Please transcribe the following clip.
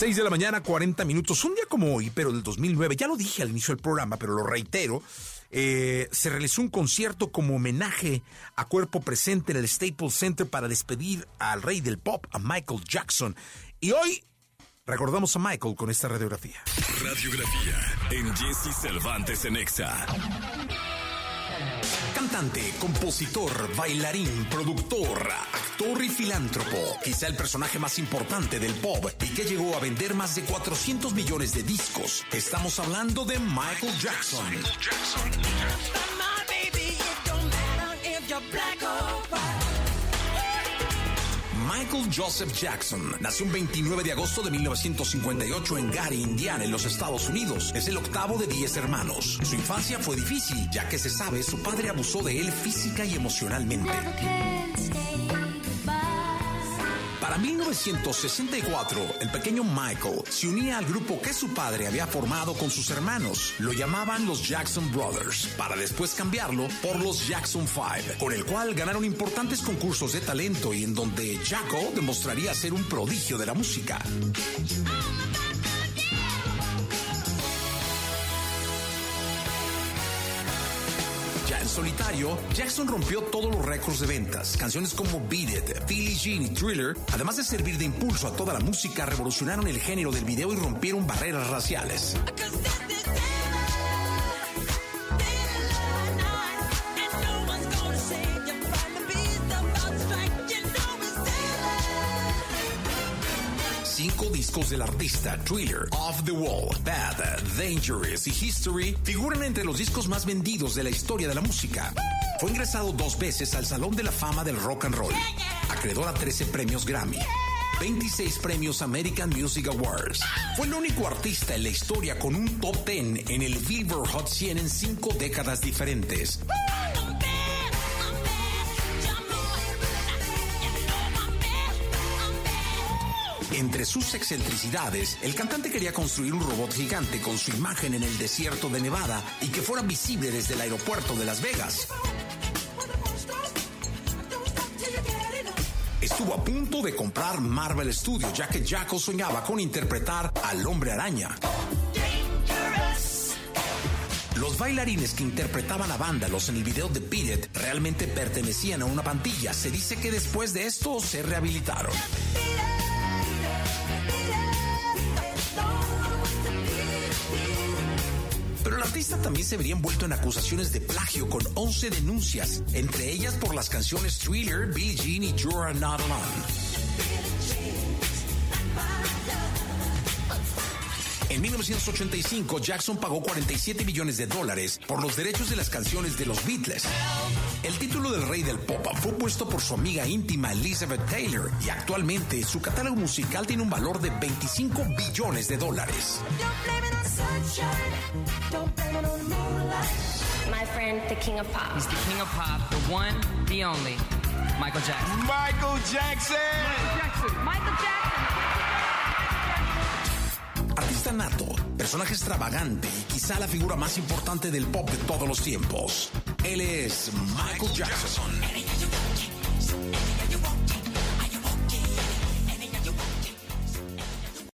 6 de la mañana, 40 minutos. Un día como hoy, pero del 2009, ya lo dije al inicio del programa, pero lo reitero. Eh, se realizó un concierto como homenaje a cuerpo presente en el Staples Center para despedir al rey del pop, a Michael Jackson. Y hoy recordamos a Michael con esta radiografía. Radiografía en Jesse Cervantes en Exa. Cantante, compositor, bailarín, productor, actor y filántropo. Quizá el personaje más importante del pop y que llegó a vender más de 400 millones de discos. Estamos hablando de Michael Jackson. Michael Joseph Jackson nació un 29 de agosto de 1958 en Gary, Indiana, en los Estados Unidos. Es el octavo de 10 hermanos. Su infancia fue difícil, ya que se sabe su padre abusó de él física y emocionalmente. Para 1964, el pequeño Michael se unía al grupo que su padre había formado con sus hermanos. Lo llamaban los Jackson Brothers, para después cambiarlo por los Jackson Five, con el cual ganaron importantes concursos de talento y en donde Jacko demostraría ser un prodigio de la música. Solitario, Jackson rompió todos los récords de ventas. Canciones como Beat It, Billie Jean y Thriller, además de servir de impulso a toda la música, revolucionaron el género del video y rompieron barreras raciales. Cinco discos del artista, Thriller, Off the Wall, Bad, Dangerous y History, figuran entre los discos más vendidos de la historia de la música. Fue ingresado dos veces al Salón de la Fama del Rock and Roll, acreedor a 13 premios Grammy. 26 premios American Music Awards. Fue el único artista en la historia con un top 10 en el Billboard Hot 100 en cinco décadas diferentes. Entre sus excentricidades, el cantante quería construir un robot gigante con su imagen en el desierto de Nevada y que fuera visible desde el aeropuerto de Las Vegas. Estuvo a punto de comprar Marvel Studios, ya que Jacko soñaba con interpretar al hombre araña. Los bailarines que interpretaban a vándalos en el video de Beat It realmente pertenecían a una pandilla. Se dice que después de esto se rehabilitaron. Pero el artista también se vería envuelto en acusaciones de plagio con 11 denuncias, entre ellas por las canciones Thriller, Billie Jean y You're Not Alone. En 1985, Jackson pagó 47 millones de dólares por los derechos de las canciones de los Beatles. El título del rey del pop fue puesto por su amiga íntima Elizabeth Taylor y actualmente su catálogo musical tiene un valor de 25 billones de dólares. My friend, the king of pop. He's the king of pop, the one, the only, Michael Jackson. Michael Jackson. Michael Jackson. Artista nato, personaje extravagante y quizá la figura más importante del pop de todos los tiempos. Él es Michael Jackson.